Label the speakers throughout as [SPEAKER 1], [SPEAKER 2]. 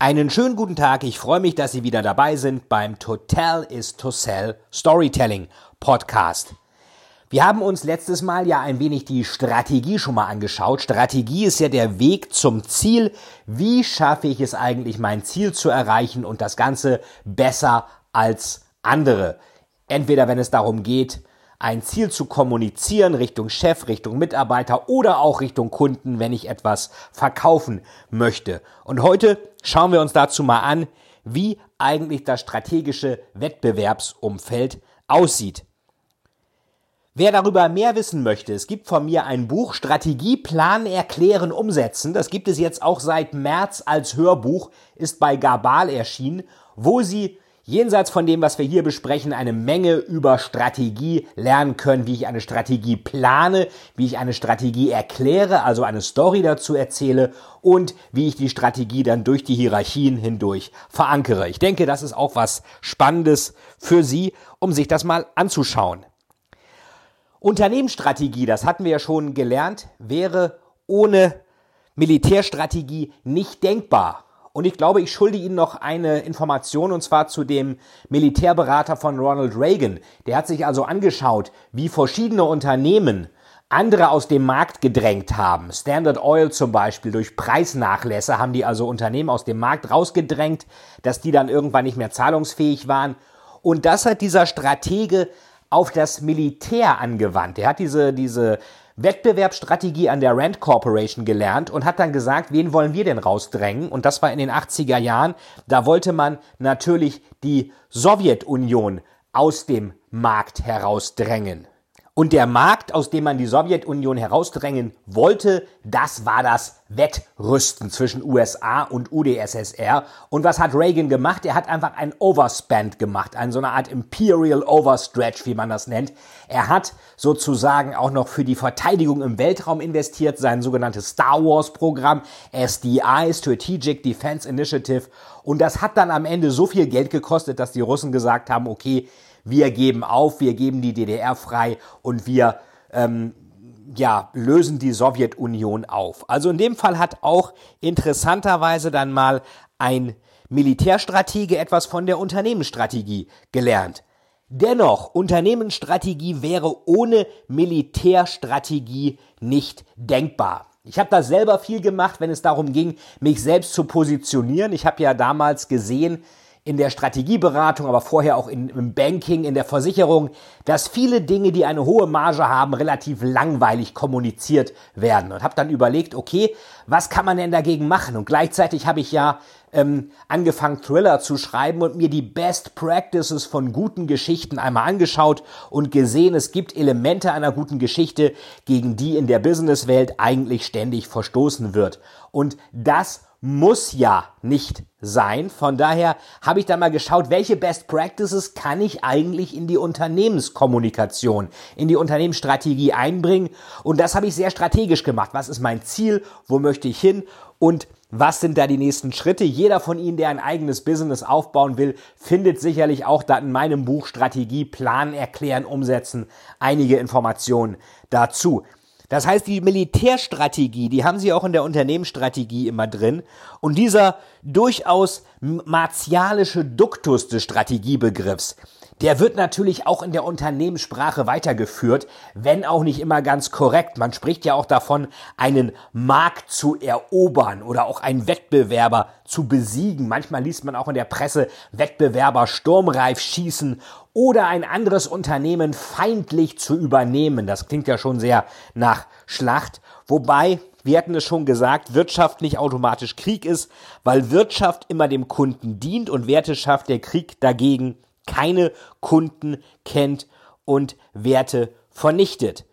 [SPEAKER 1] Einen schönen guten Tag. Ich freue mich, dass Sie wieder dabei sind beim Total is to Sell Storytelling Podcast. Wir haben uns letztes Mal ja ein wenig die Strategie schon mal angeschaut. Strategie ist ja der Weg zum Ziel. Wie schaffe ich es eigentlich, mein Ziel zu erreichen und das Ganze besser als andere? Entweder wenn es darum geht, ein Ziel zu kommunizieren Richtung Chef, Richtung Mitarbeiter oder auch Richtung Kunden, wenn ich etwas verkaufen möchte. Und heute schauen wir uns dazu mal an, wie eigentlich das strategische Wettbewerbsumfeld aussieht. Wer darüber mehr wissen möchte, es gibt von mir ein Buch Strategie, Plan, Erklären, Umsetzen. Das gibt es jetzt auch seit März als Hörbuch, ist bei Gabal erschienen, wo Sie jenseits von dem, was wir hier besprechen, eine Menge über Strategie lernen können, wie ich eine Strategie plane, wie ich eine Strategie erkläre, also eine Story dazu erzähle und wie ich die Strategie dann durch die Hierarchien hindurch verankere. Ich denke, das ist auch was Spannendes für Sie, um sich das mal anzuschauen. Unternehmensstrategie, das hatten wir ja schon gelernt, wäre ohne Militärstrategie nicht denkbar. Und ich glaube, ich schulde Ihnen noch eine Information und zwar zu dem Militärberater von Ronald Reagan. Der hat sich also angeschaut, wie verschiedene Unternehmen andere aus dem Markt gedrängt haben. Standard Oil zum Beispiel durch Preisnachlässe haben die also Unternehmen aus dem Markt rausgedrängt, dass die dann irgendwann nicht mehr zahlungsfähig waren. Und das hat dieser Stratege auf das Militär angewandt. Er hat diese, diese Wettbewerbsstrategie an der Rand Corporation gelernt und hat dann gesagt, wen wollen wir denn rausdrängen? Und das war in den 80er Jahren. Da wollte man natürlich die Sowjetunion aus dem Markt herausdrängen. Und der Markt, aus dem man die Sowjetunion herausdrängen wollte, das war das Wettrüsten zwischen USA und UdSSR. Und was hat Reagan gemacht? Er hat einfach ein Overspend gemacht, eine so eine Art Imperial Overstretch, wie man das nennt. Er hat sozusagen auch noch für die Verteidigung im Weltraum investiert, sein sogenanntes Star Wars Programm, SDI, Strategic Defense Initiative. Und das hat dann am Ende so viel Geld gekostet, dass die Russen gesagt haben, okay, wir geben auf, wir geben die DDR frei und wir ähm, ja, lösen die Sowjetunion auf. Also in dem Fall hat auch interessanterweise dann mal ein Militärstratege etwas von der Unternehmensstrategie gelernt. Dennoch, Unternehmensstrategie wäre ohne Militärstrategie nicht denkbar. Ich habe da selber viel gemacht, wenn es darum ging, mich selbst zu positionieren. Ich habe ja damals gesehen, in der Strategieberatung, aber vorher auch in, im Banking, in der Versicherung, dass viele Dinge, die eine hohe Marge haben, relativ langweilig kommuniziert werden. Und habe dann überlegt, okay, was kann man denn dagegen machen? Und gleichzeitig habe ich ja ähm, angefangen, Thriller zu schreiben und mir die Best Practices von guten Geschichten einmal angeschaut und gesehen, es gibt Elemente einer guten Geschichte, gegen die in der Businesswelt eigentlich ständig verstoßen wird. Und das muss ja nicht sein. Von daher habe ich da mal geschaut, welche Best Practices kann ich eigentlich in die Unternehmenskommunikation, in die Unternehmensstrategie einbringen. Und das habe ich sehr strategisch gemacht. Was ist mein Ziel? Wo möchte ich hin? Und was sind da die nächsten Schritte? Jeder von Ihnen, der ein eigenes Business aufbauen will, findet sicherlich auch da in meinem Buch Strategie, Plan, Erklären, Umsetzen einige Informationen dazu. Das heißt, die Militärstrategie, die haben sie auch in der Unternehmensstrategie immer drin. Und dieser durchaus martialische Duktus des Strategiebegriffs, der wird natürlich auch in der Unternehmenssprache weitergeführt, wenn auch nicht immer ganz korrekt. Man spricht ja auch davon, einen Markt zu erobern oder auch einen Wettbewerber zu besiegen. Manchmal liest man auch in der Presse Wettbewerber sturmreif schießen oder ein anderes Unternehmen feindlich zu übernehmen. Das klingt ja schon sehr nach Schlacht. Wobei, wir hatten es schon gesagt, Wirtschaft nicht automatisch Krieg ist, weil Wirtschaft immer dem Kunden dient und Werte schafft der Krieg dagegen keine Kunden kennt und Werte vernichtet.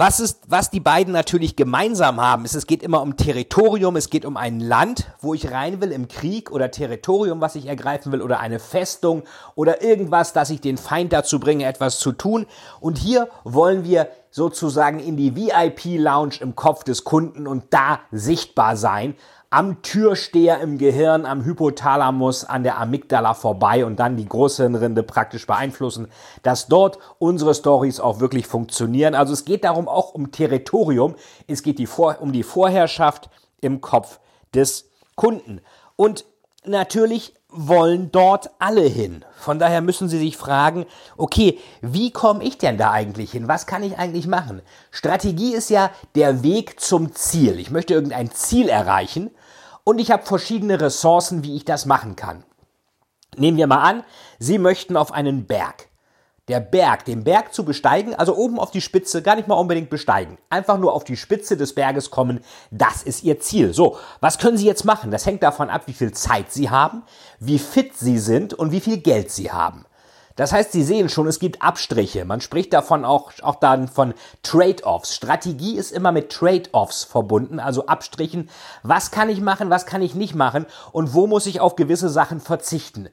[SPEAKER 1] Was ist, was die beiden natürlich gemeinsam haben, ist, es geht immer um Territorium, es geht um ein Land, wo ich rein will im Krieg oder Territorium, was ich ergreifen will oder eine Festung oder irgendwas, dass ich den Feind dazu bringe, etwas zu tun. Und hier wollen wir sozusagen in die VIP-Lounge im Kopf des Kunden und da sichtbar sein am Türsteher im Gehirn, am Hypothalamus, an der Amygdala vorbei und dann die Großhirnrinde praktisch beeinflussen, dass dort unsere Stories auch wirklich funktionieren. Also es geht darum auch um Territorium, es geht die Vor um die Vorherrschaft im Kopf des Kunden. Und natürlich wollen dort alle hin. Von daher müssen Sie sich fragen, okay, wie komme ich denn da eigentlich hin? Was kann ich eigentlich machen? Strategie ist ja der Weg zum Ziel. Ich möchte irgendein Ziel erreichen und ich habe verschiedene Ressourcen, wie ich das machen kann. Nehmen wir mal an, Sie möchten auf einen Berg. Der Berg, den Berg zu besteigen, also oben auf die Spitze, gar nicht mal unbedingt besteigen. Einfach nur auf die Spitze des Berges kommen, das ist Ihr Ziel. So, was können Sie jetzt machen? Das hängt davon ab, wie viel Zeit Sie haben, wie fit Sie sind und wie viel Geld Sie haben. Das heißt, Sie sehen schon, es gibt Abstriche. Man spricht davon auch, auch dann von Trade-offs. Strategie ist immer mit Trade-offs verbunden, also Abstrichen. Was kann ich machen, was kann ich nicht machen und wo muss ich auf gewisse Sachen verzichten?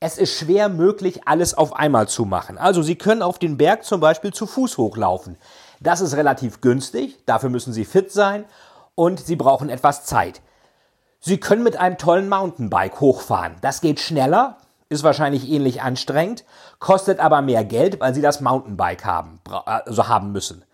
[SPEAKER 1] Es ist schwer möglich, alles auf einmal zu machen. Also Sie können auf den Berg zum Beispiel zu Fuß hochlaufen. Das ist relativ günstig, dafür müssen Sie fit sein und Sie brauchen etwas Zeit. Sie können mit einem tollen Mountainbike hochfahren. Das geht schneller, ist wahrscheinlich ähnlich anstrengend, kostet aber mehr Geld, weil sie das Mountainbike haben, also haben müssen.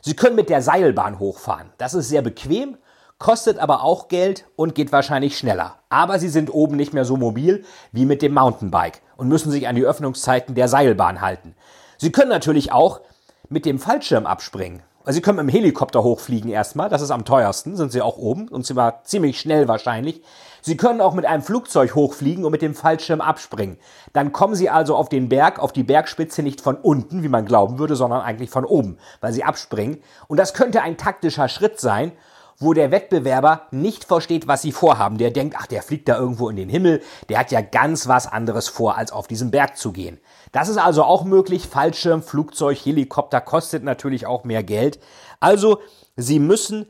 [SPEAKER 1] Sie können mit der Seilbahn hochfahren. Das ist sehr bequem, kostet aber auch Geld und geht wahrscheinlich schneller. Aber sie sind oben nicht mehr so mobil wie mit dem Mountainbike und müssen sich an die Öffnungszeiten der Seilbahn halten. Sie können natürlich auch mit dem Fallschirm abspringen. Also Sie können mit dem Helikopter hochfliegen erstmal, das ist am teuersten, sind Sie auch oben und zwar ziemlich schnell wahrscheinlich. Sie können auch mit einem Flugzeug hochfliegen und mit dem Fallschirm abspringen. Dann kommen Sie also auf den Berg, auf die Bergspitze nicht von unten, wie man glauben würde, sondern eigentlich von oben, weil Sie abspringen. Und das könnte ein taktischer Schritt sein, wo der Wettbewerber nicht versteht, was sie vorhaben. Der denkt, ach, der fliegt da irgendwo in den Himmel, der hat ja ganz was anderes vor, als auf diesem Berg zu gehen. Das ist also auch möglich. Fallschirm, Flugzeug, Helikopter kostet natürlich auch mehr Geld. Also, Sie müssen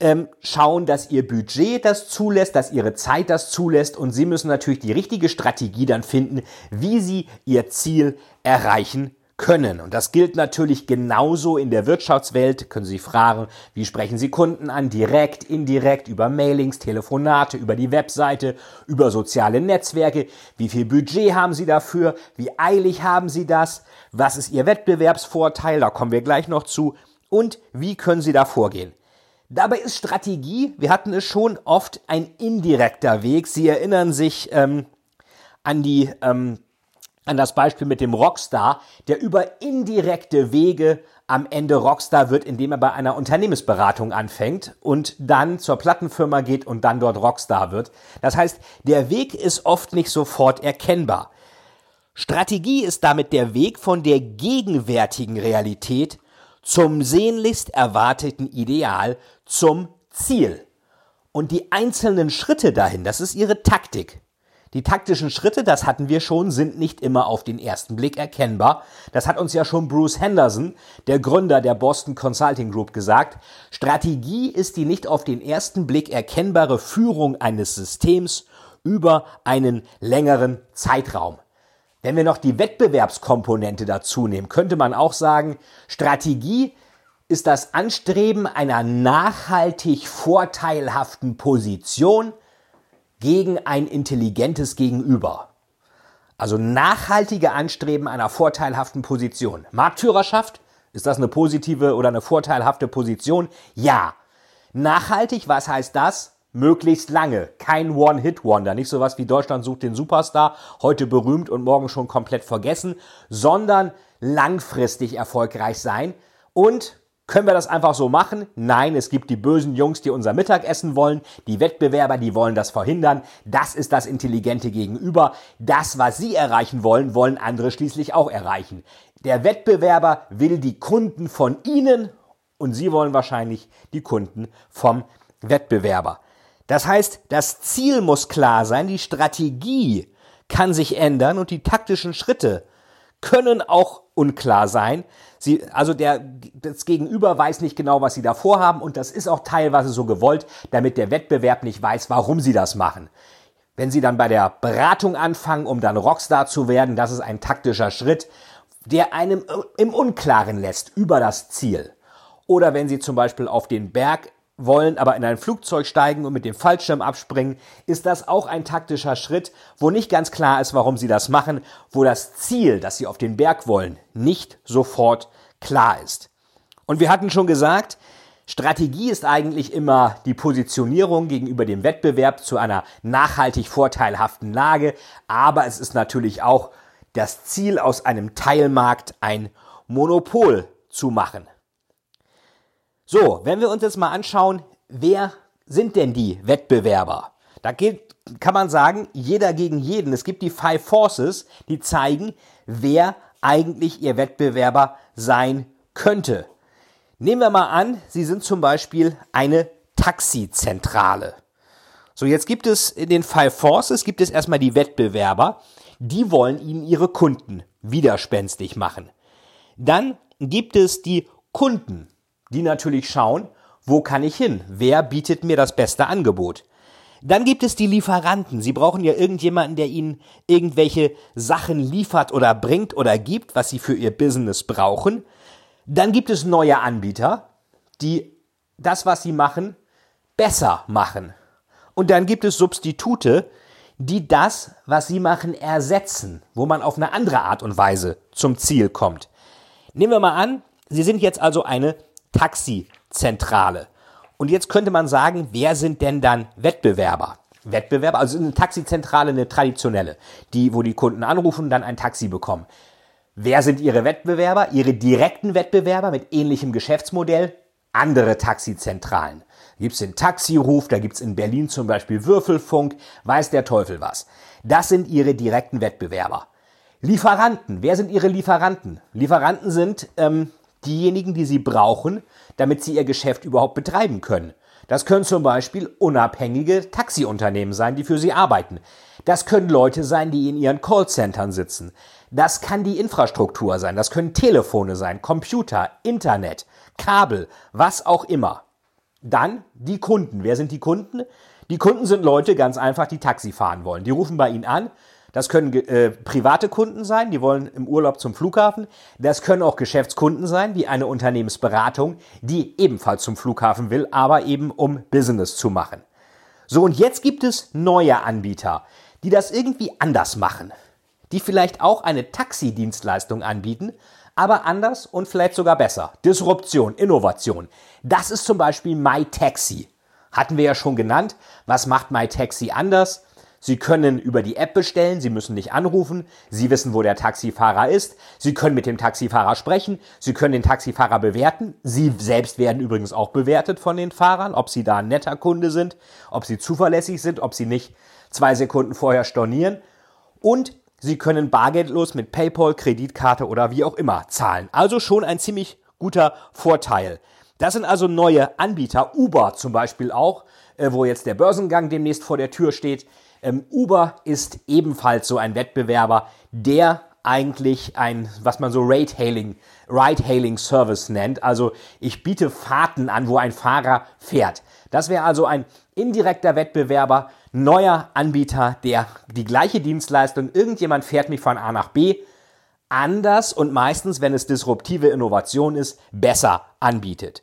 [SPEAKER 1] ähm, schauen, dass Ihr Budget das zulässt, dass Ihre Zeit das zulässt und Sie müssen natürlich die richtige Strategie dann finden, wie Sie Ihr Ziel erreichen können. Und das gilt natürlich genauso in der Wirtschaftswelt. Können Sie fragen, wie sprechen Sie Kunden an? Direkt, indirekt, über Mailings, Telefonate, über die Webseite, über soziale Netzwerke. Wie viel Budget haben Sie dafür? Wie eilig haben Sie das? Was ist Ihr Wettbewerbsvorteil? Da kommen wir gleich noch zu. Und wie können Sie da vorgehen? Dabei ist Strategie, wir hatten es schon oft, ein indirekter Weg. Sie erinnern sich ähm, an die ähm, an das Beispiel mit dem Rockstar, der über indirekte Wege am Ende Rockstar wird, indem er bei einer Unternehmensberatung anfängt und dann zur Plattenfirma geht und dann dort Rockstar wird. Das heißt, der Weg ist oft nicht sofort erkennbar. Strategie ist damit der Weg von der gegenwärtigen Realität zum sehnlichst erwarteten Ideal, zum Ziel. Und die einzelnen Schritte dahin, das ist ihre Taktik. Die taktischen Schritte, das hatten wir schon, sind nicht immer auf den ersten Blick erkennbar. Das hat uns ja schon Bruce Henderson, der Gründer der Boston Consulting Group, gesagt. Strategie ist die nicht auf den ersten Blick erkennbare Führung eines Systems über einen längeren Zeitraum. Wenn wir noch die Wettbewerbskomponente dazu nehmen, könnte man auch sagen, Strategie ist das Anstreben einer nachhaltig vorteilhaften Position gegen ein intelligentes Gegenüber. Also nachhaltige Anstreben einer vorteilhaften Position. Marktführerschaft, ist das eine positive oder eine vorteilhafte Position? Ja. Nachhaltig, was heißt das? Möglichst lange. Kein One-Hit-Wonder. Nicht sowas wie Deutschland sucht den Superstar, heute berühmt und morgen schon komplett vergessen, sondern langfristig erfolgreich sein und können wir das einfach so machen? Nein, es gibt die bösen Jungs, die unser Mittagessen wollen, die Wettbewerber, die wollen das verhindern. Das ist das intelligente Gegenüber. Das, was sie erreichen wollen, wollen andere schließlich auch erreichen. Der Wettbewerber will die Kunden von ihnen und sie wollen wahrscheinlich die Kunden vom Wettbewerber. Das heißt, das Ziel muss klar sein, die Strategie kann sich ändern und die taktischen Schritte können auch unklar sein. Sie, also der, das Gegenüber weiß nicht genau, was sie da vorhaben und das ist auch teilweise so gewollt, damit der Wettbewerb nicht weiß, warum sie das machen. Wenn sie dann bei der Beratung anfangen, um dann Rockstar zu werden, das ist ein taktischer Schritt, der einem im Unklaren lässt über das Ziel. Oder wenn sie zum Beispiel auf den Berg wollen, aber in ein Flugzeug steigen und mit dem Fallschirm abspringen, ist das auch ein taktischer Schritt, wo nicht ganz klar ist, warum sie das machen, wo das Ziel, das sie auf den Berg wollen, nicht sofort klar ist. Und wir hatten schon gesagt, Strategie ist eigentlich immer die Positionierung gegenüber dem Wettbewerb zu einer nachhaltig vorteilhaften Lage, aber es ist natürlich auch das Ziel, aus einem Teilmarkt ein Monopol zu machen. So, wenn wir uns jetzt mal anschauen, wer sind denn die Wettbewerber? Da geht, kann man sagen, jeder gegen jeden. Es gibt die Five Forces, die zeigen, wer eigentlich ihr Wettbewerber sein könnte. Nehmen wir mal an, Sie sind zum Beispiel eine Taxizentrale. So, jetzt gibt es in den Five Forces gibt es erstmal die Wettbewerber, die wollen Ihnen ihre Kunden widerspenstig machen. Dann gibt es die Kunden, die natürlich schauen, wo kann ich hin? Wer bietet mir das beste Angebot? Dann gibt es die Lieferanten. Sie brauchen ja irgendjemanden, der ihnen irgendwelche Sachen liefert oder bringt oder gibt, was sie für ihr Business brauchen. Dann gibt es neue Anbieter, die das, was sie machen, besser machen. Und dann gibt es Substitute, die das, was sie machen, ersetzen, wo man auf eine andere Art und Weise zum Ziel kommt. Nehmen wir mal an, Sie sind jetzt also eine Taxizentrale. Und jetzt könnte man sagen, wer sind denn dann Wettbewerber? Wettbewerber, also eine Taxizentrale, eine traditionelle, die, wo die Kunden anrufen und dann ein Taxi bekommen. Wer sind ihre Wettbewerber? Ihre direkten Wettbewerber mit ähnlichem Geschäftsmodell? Andere Taxizentralen. Da gibt's den Taxiruf, da gibt's in Berlin zum Beispiel Würfelfunk, weiß der Teufel was. Das sind ihre direkten Wettbewerber. Lieferanten, wer sind ihre Lieferanten? Lieferanten sind ähm, diejenigen, die sie brauchen, damit sie ihr Geschäft überhaupt betreiben können. Das können zum Beispiel unabhängige Taxiunternehmen sein, die für sie arbeiten. Das können Leute sein, die in ihren Callcentern sitzen. Das kann die Infrastruktur sein. Das können Telefone sein, Computer, Internet, Kabel, was auch immer. Dann die Kunden. Wer sind die Kunden? Die Kunden sind Leute ganz einfach, die Taxi fahren wollen. Die rufen bei Ihnen an, das können äh, private Kunden sein, die wollen im Urlaub zum Flughafen. Das können auch Geschäftskunden sein, wie eine Unternehmensberatung, die ebenfalls zum Flughafen will, aber eben um Business zu machen. So, und jetzt gibt es neue Anbieter, die das irgendwie anders machen. Die vielleicht auch eine Taxidienstleistung anbieten, aber anders und vielleicht sogar besser. Disruption, Innovation. Das ist zum Beispiel MyTaxi. Hatten wir ja schon genannt. Was macht MyTaxi anders? Sie können über die App bestellen, Sie müssen nicht anrufen, Sie wissen, wo der Taxifahrer ist, Sie können mit dem Taxifahrer sprechen, Sie können den Taxifahrer bewerten, Sie selbst werden übrigens auch bewertet von den Fahrern, ob Sie da ein netter Kunde sind, ob Sie zuverlässig sind, ob Sie nicht zwei Sekunden vorher stornieren und Sie können bargeldlos mit PayPal, Kreditkarte oder wie auch immer zahlen. Also schon ein ziemlich guter Vorteil. Das sind also neue Anbieter, Uber zum Beispiel auch, äh, wo jetzt der Börsengang demnächst vor der Tür steht. Ähm, Uber ist ebenfalls so ein Wettbewerber, der eigentlich ein, was man so Ride-Hailing, Ride-Hailing Service nennt. Also ich biete Fahrten an, wo ein Fahrer fährt. Das wäre also ein indirekter Wettbewerber, neuer Anbieter, der die gleiche Dienstleistung, irgendjemand fährt mich von A nach B, anders und meistens, wenn es disruptive Innovation ist, besser anbietet.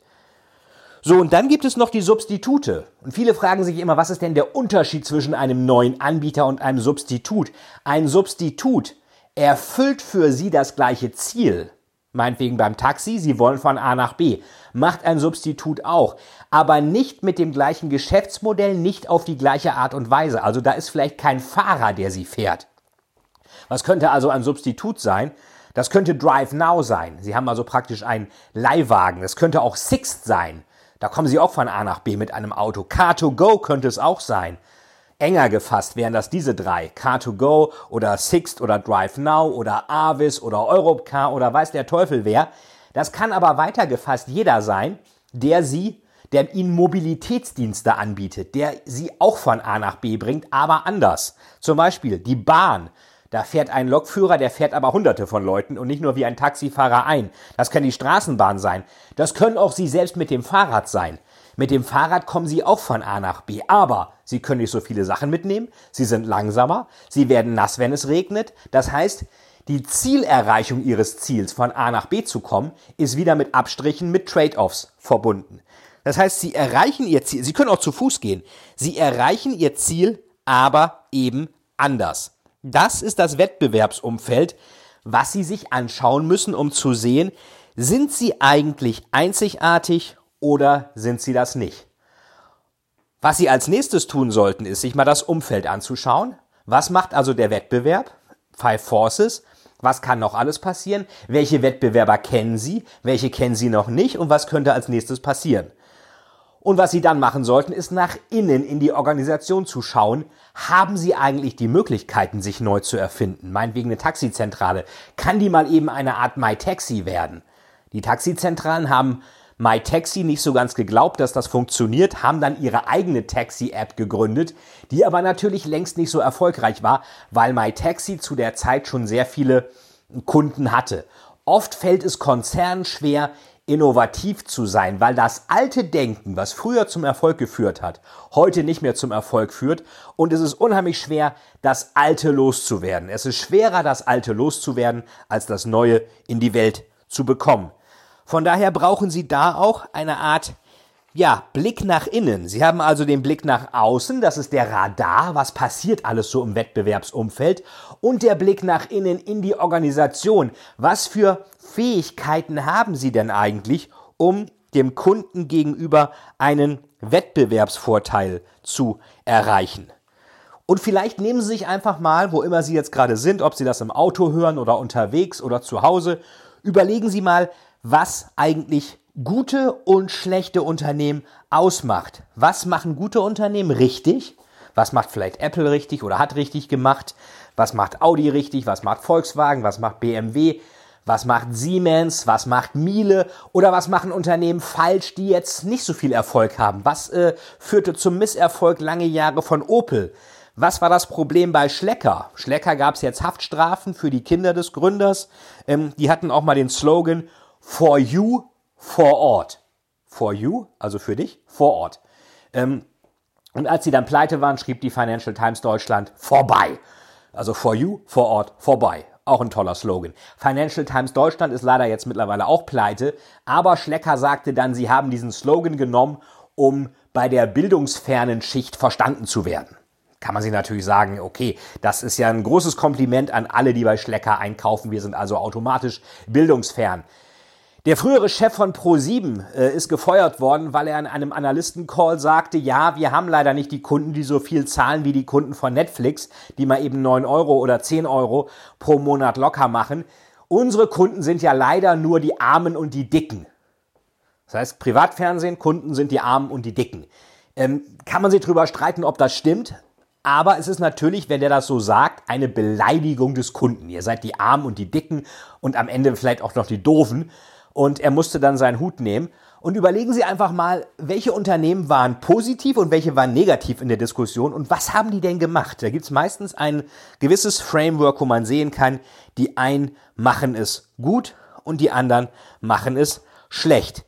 [SPEAKER 1] So, und dann gibt es noch die Substitute. Und viele fragen sich immer, was ist denn der Unterschied zwischen einem neuen Anbieter und einem Substitut? Ein Substitut erfüllt für Sie das gleiche Ziel. Meinetwegen beim Taxi, Sie wollen von A nach B. Macht ein Substitut auch. Aber nicht mit dem gleichen Geschäftsmodell, nicht auf die gleiche Art und Weise. Also da ist vielleicht kein Fahrer, der Sie fährt. Was könnte also ein Substitut sein? Das könnte Drive Now sein. Sie haben also praktisch einen Leihwagen. Das könnte auch Sixt sein. Da kommen Sie auch von A nach B mit einem Auto. Car2Go könnte es auch sein. Enger gefasst wären das diese drei. Car2Go oder Sixt oder Drive Now oder Avis oder Europcar oder weiß der Teufel wer. Das kann aber weiter gefasst jeder sein, der Sie, der Ihnen Mobilitätsdienste anbietet, der Sie auch von A nach B bringt, aber anders. Zum Beispiel die Bahn. Da fährt ein Lokführer, der fährt aber hunderte von Leuten und nicht nur wie ein Taxifahrer ein. Das kann die Straßenbahn sein. Das können auch Sie selbst mit dem Fahrrad sein. Mit dem Fahrrad kommen Sie auch von A nach B. Aber Sie können nicht so viele Sachen mitnehmen. Sie sind langsamer. Sie werden nass, wenn es regnet. Das heißt, die Zielerreichung Ihres Ziels von A nach B zu kommen, ist wieder mit Abstrichen, mit Trade-offs verbunden. Das heißt, Sie erreichen Ihr Ziel. Sie können auch zu Fuß gehen. Sie erreichen Ihr Ziel, aber eben anders. Das ist das Wettbewerbsumfeld, was Sie sich anschauen müssen, um zu sehen, sind Sie eigentlich einzigartig oder sind Sie das nicht? Was Sie als nächstes tun sollten, ist, sich mal das Umfeld anzuschauen. Was macht also der Wettbewerb? Five Forces. Was kann noch alles passieren? Welche Wettbewerber kennen Sie? Welche kennen Sie noch nicht? Und was könnte als nächstes passieren? Und was Sie dann machen sollten, ist nach innen in die Organisation zu schauen. Haben Sie eigentlich die Möglichkeiten, sich neu zu erfinden? Meinetwegen eine Taxizentrale. Kann die mal eben eine Art MyTaxi werden? Die Taxizentralen haben MyTaxi nicht so ganz geglaubt, dass das funktioniert, haben dann ihre eigene Taxi-App gegründet, die aber natürlich längst nicht so erfolgreich war, weil MyTaxi zu der Zeit schon sehr viele Kunden hatte. Oft fällt es Konzernen schwer, innovativ zu sein, weil das alte Denken, was früher zum Erfolg geführt hat, heute nicht mehr zum Erfolg führt und es ist unheimlich schwer, das alte loszuwerden. Es ist schwerer, das alte loszuwerden, als das neue in die Welt zu bekommen. Von daher brauchen Sie da auch eine Art ja, Blick nach innen. Sie haben also den Blick nach außen, das ist der Radar, was passiert alles so im Wettbewerbsumfeld, und der Blick nach innen in die Organisation. Was für Fähigkeiten haben Sie denn eigentlich, um dem Kunden gegenüber einen Wettbewerbsvorteil zu erreichen? Und vielleicht nehmen Sie sich einfach mal, wo immer Sie jetzt gerade sind, ob Sie das im Auto hören oder unterwegs oder zu Hause, überlegen Sie mal, was eigentlich gute und schlechte Unternehmen ausmacht. Was machen gute Unternehmen richtig? Was macht vielleicht Apple richtig oder hat richtig gemacht? Was macht Audi richtig? Was macht Volkswagen? Was macht BMW? Was macht Siemens? Was macht Miele? Oder was machen Unternehmen falsch, die jetzt nicht so viel Erfolg haben? Was äh, führte zum Misserfolg lange Jahre von Opel? Was war das Problem bei Schlecker? Schlecker gab es jetzt Haftstrafen für die Kinder des Gründers. Ähm, die hatten auch mal den Slogan For You vor Ort. For you, also für dich, vor Ort. Ähm, und als sie dann pleite waren, schrieb die Financial Times Deutschland vorbei. Also for you, vor Ort, vorbei. Auch ein toller Slogan. Financial Times Deutschland ist leider jetzt mittlerweile auch pleite, aber Schlecker sagte dann, sie haben diesen Slogan genommen, um bei der bildungsfernen Schicht verstanden zu werden. Kann man sich natürlich sagen, okay, das ist ja ein großes Kompliment an alle, die bei Schlecker einkaufen. Wir sind also automatisch bildungsfern. Der frühere Chef von Pro7 äh, ist gefeuert worden, weil er in einem Analystencall sagte, ja, wir haben leider nicht die Kunden, die so viel zahlen wie die Kunden von Netflix, die mal eben 9 Euro oder 10 Euro pro Monat locker machen. Unsere Kunden sind ja leider nur die Armen und die Dicken. Das heißt, Privatfernsehen, Kunden sind die Armen und die Dicken. Ähm, kann man sich drüber streiten, ob das stimmt. Aber es ist natürlich, wenn der das so sagt, eine Beleidigung des Kunden. Ihr seid die Armen und die Dicken und am Ende vielleicht auch noch die Doofen und er musste dann seinen Hut nehmen. Und überlegen Sie einfach mal, welche Unternehmen waren positiv und welche waren negativ in der Diskussion und was haben die denn gemacht? Da gibt es meistens ein gewisses Framework, wo man sehen kann, die einen machen es gut und die anderen machen es schlecht.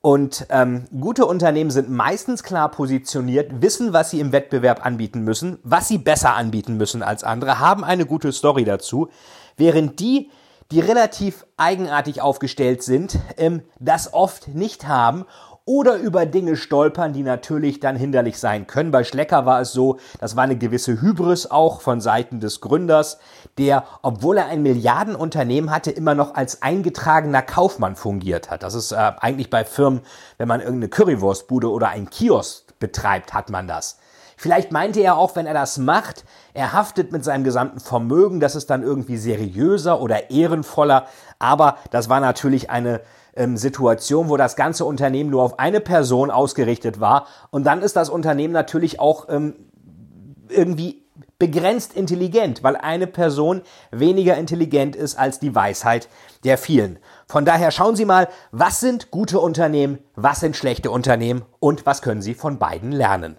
[SPEAKER 1] Und ähm, gute Unternehmen sind meistens klar positioniert, wissen, was sie im Wettbewerb anbieten müssen, was sie besser anbieten müssen als andere, haben eine gute Story dazu, während die, die relativ eigenartig aufgestellt sind, ähm, das oft nicht haben oder über Dinge stolpern, die natürlich dann hinderlich sein können. Bei Schlecker war es so, das war eine gewisse Hybris auch von Seiten des Gründers, der, obwohl er ein Milliardenunternehmen hatte, immer noch als eingetragener Kaufmann fungiert hat. Das ist äh, eigentlich bei Firmen, wenn man irgendeine Currywurstbude oder ein Kiosk betreibt, hat man das. Vielleicht meinte er auch, wenn er das macht, er haftet mit seinem gesamten Vermögen, das ist dann irgendwie seriöser oder ehrenvoller. Aber das war natürlich eine ähm, Situation, wo das ganze Unternehmen nur auf eine Person ausgerichtet war. Und dann ist das Unternehmen natürlich auch ähm, irgendwie begrenzt intelligent, weil eine Person weniger intelligent ist als die Weisheit der vielen. Von daher schauen Sie mal, was sind gute Unternehmen, was sind schlechte Unternehmen und was können Sie von beiden lernen.